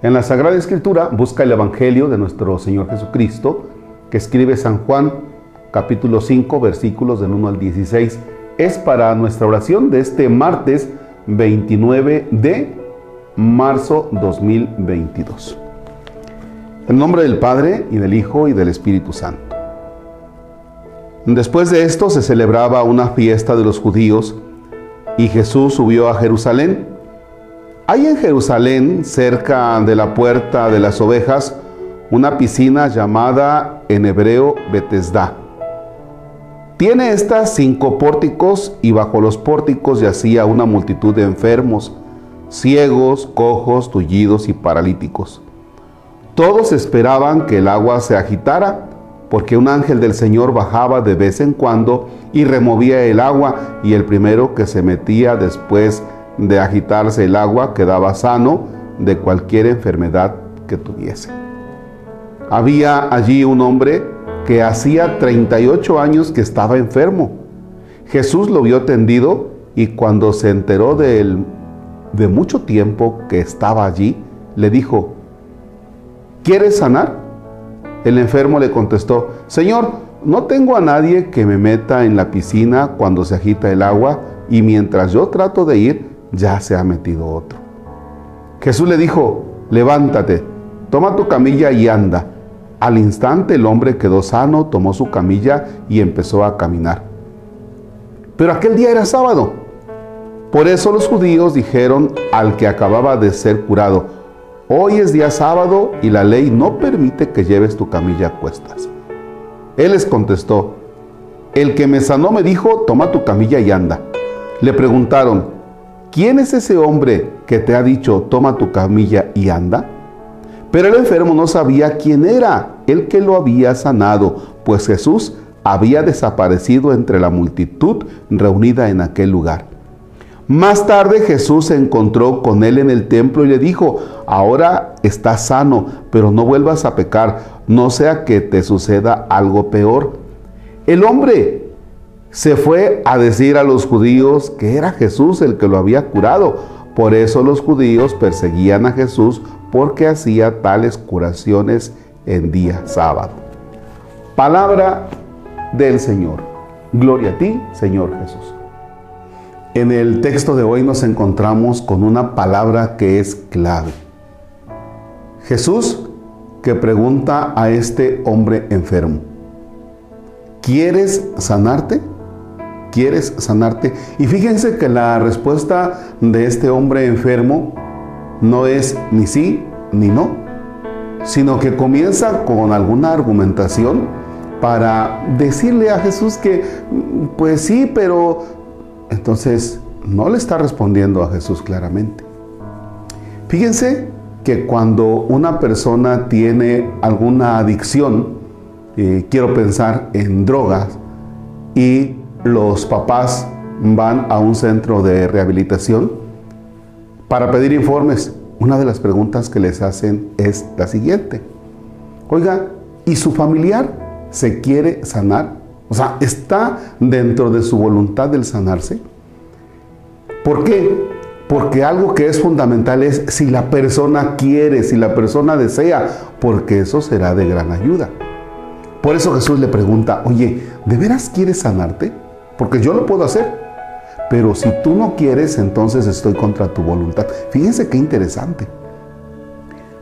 En la Sagrada Escritura busca el Evangelio de nuestro Señor Jesucristo, que escribe San Juan capítulo 5 versículos del 1 al 16. Es para nuestra oración de este martes 29 de marzo 2022. En nombre del Padre y del Hijo y del Espíritu Santo. Después de esto se celebraba una fiesta de los judíos y Jesús subió a Jerusalén. Hay en Jerusalén, cerca de la puerta de las ovejas, una piscina llamada en hebreo Betesda. Tiene estas cinco pórticos y bajo los pórticos yacía una multitud de enfermos, ciegos, cojos, tullidos y paralíticos. Todos esperaban que el agua se agitara porque un ángel del Señor bajaba de vez en cuando y removía el agua, y el primero que se metía después de agitarse el agua quedaba sano de cualquier enfermedad que tuviese. Había allí un hombre que hacía 38 años que estaba enfermo. Jesús lo vio tendido y cuando se enteró de él de mucho tiempo que estaba allí, le dijo, ¿quieres sanar? El enfermo le contestó, Señor, no tengo a nadie que me meta en la piscina cuando se agita el agua y mientras yo trato de ir, ya se ha metido otro. Jesús le dijo, levántate, toma tu camilla y anda. Al instante el hombre quedó sano, tomó su camilla y empezó a caminar. Pero aquel día era sábado. Por eso los judíos dijeron al que acababa de ser curado, Hoy es día sábado y la ley no permite que lleves tu camilla a cuestas. Él les contestó, el que me sanó me dijo, toma tu camilla y anda. Le preguntaron, ¿quién es ese hombre que te ha dicho, toma tu camilla y anda? Pero el enfermo no sabía quién era el que lo había sanado, pues Jesús había desaparecido entre la multitud reunida en aquel lugar. Más tarde Jesús se encontró con él en el templo y le dijo, ahora estás sano, pero no vuelvas a pecar, no sea que te suceda algo peor. El hombre se fue a decir a los judíos que era Jesús el que lo había curado. Por eso los judíos perseguían a Jesús porque hacía tales curaciones en día sábado. Palabra del Señor. Gloria a ti, Señor Jesús. En el texto de hoy nos encontramos con una palabra que es clave. Jesús que pregunta a este hombre enfermo, ¿quieres sanarte? ¿Quieres sanarte? Y fíjense que la respuesta de este hombre enfermo no es ni sí ni no, sino que comienza con alguna argumentación para decirle a Jesús que, pues sí, pero entonces no le está respondiendo a Jesús claramente. Fíjense que cuando una persona tiene alguna adicción, eh, quiero pensar en drogas, y los papás van a un centro de rehabilitación para pedir informes, una de las preguntas que les hacen es la siguiente. Oiga, ¿y su familiar se quiere sanar? O sea, está dentro de su voluntad del sanarse. ¿Por qué? Porque algo que es fundamental es si la persona quiere, si la persona desea, porque eso será de gran ayuda. Por eso Jesús le pregunta, oye, ¿de veras quieres sanarte? Porque yo lo puedo hacer. Pero si tú no quieres, entonces estoy contra tu voluntad. Fíjense qué interesante.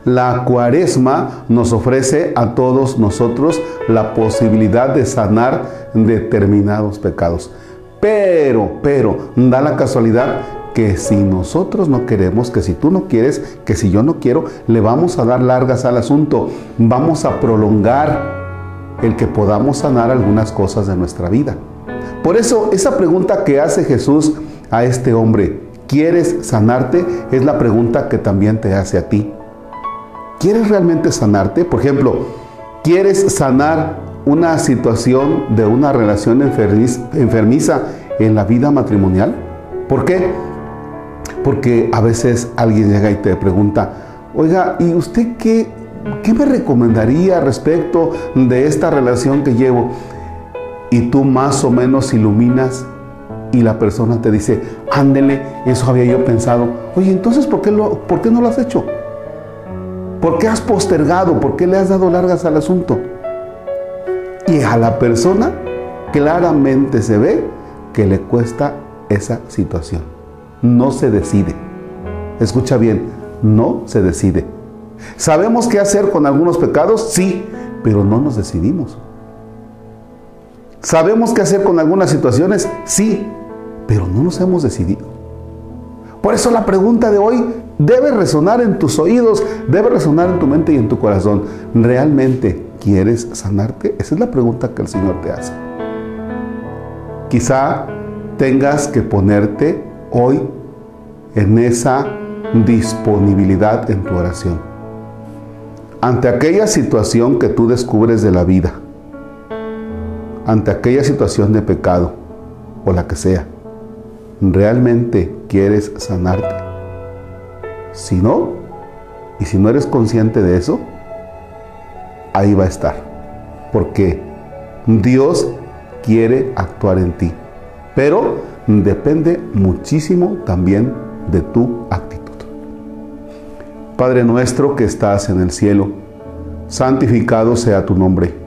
La cuaresma nos ofrece a todos nosotros la posibilidad de sanar determinados pecados. Pero, pero, da la casualidad que si nosotros no queremos, que si tú no quieres, que si yo no quiero, le vamos a dar largas al asunto. Vamos a prolongar el que podamos sanar algunas cosas de nuestra vida. Por eso, esa pregunta que hace Jesús a este hombre, ¿quieres sanarte? Es la pregunta que también te hace a ti. ¿Quieres realmente sanarte? Por ejemplo, ¿quieres sanar una situación de una relación enfermiza en la vida matrimonial? ¿Por qué? Porque a veces alguien llega y te pregunta, oiga, ¿y usted qué, qué me recomendaría respecto de esta relación que llevo? Y tú más o menos iluminas y la persona te dice, ándele, eso había yo pensado. Oye, entonces, ¿por qué, lo, ¿por qué no lo has hecho? ¿Por qué has postergado? ¿Por qué le has dado largas al asunto? Y a la persona claramente se ve que le cuesta esa situación. No se decide. Escucha bien, no se decide. ¿Sabemos qué hacer con algunos pecados? Sí, pero no nos decidimos. ¿Sabemos qué hacer con algunas situaciones? Sí, pero no nos hemos decidido. Por eso la pregunta de hoy debe resonar en tus oídos, debe resonar en tu mente y en tu corazón. ¿Realmente quieres sanarte? Esa es la pregunta que el Señor te hace. Quizá tengas que ponerte hoy en esa disponibilidad en tu oración. Ante aquella situación que tú descubres de la vida, ante aquella situación de pecado o la que sea, ¿realmente quieres sanarte? Si no, y si no eres consciente de eso, ahí va a estar. Porque Dios quiere actuar en ti. Pero depende muchísimo también de tu actitud. Padre nuestro que estás en el cielo, santificado sea tu nombre.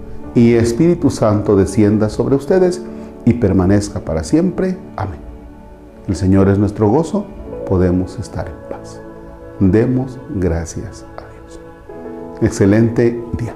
y Espíritu Santo descienda sobre ustedes y permanezca para siempre. Amén. El Señor es nuestro gozo, podemos estar en paz. Demos gracias a Dios. Excelente día.